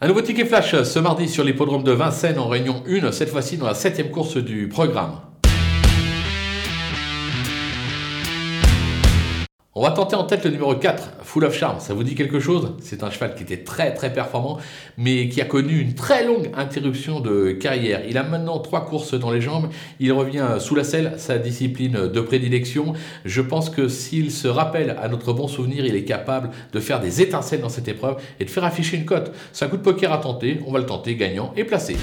Un nouveau ticket flash ce mardi sur l'hippodrome de Vincennes en réunion 1, cette fois-ci dans la septième course du programme. On va tenter en tête le numéro 4, Full of Charm. Ça vous dit quelque chose? C'est un cheval qui était très très performant, mais qui a connu une très longue interruption de carrière. Il a maintenant trois courses dans les jambes. Il revient sous la selle, sa discipline de prédilection. Je pense que s'il se rappelle à notre bon souvenir, il est capable de faire des étincelles dans cette épreuve et de faire afficher une cote. C'est un coup de poker à tenter. On va le tenter gagnant et placé.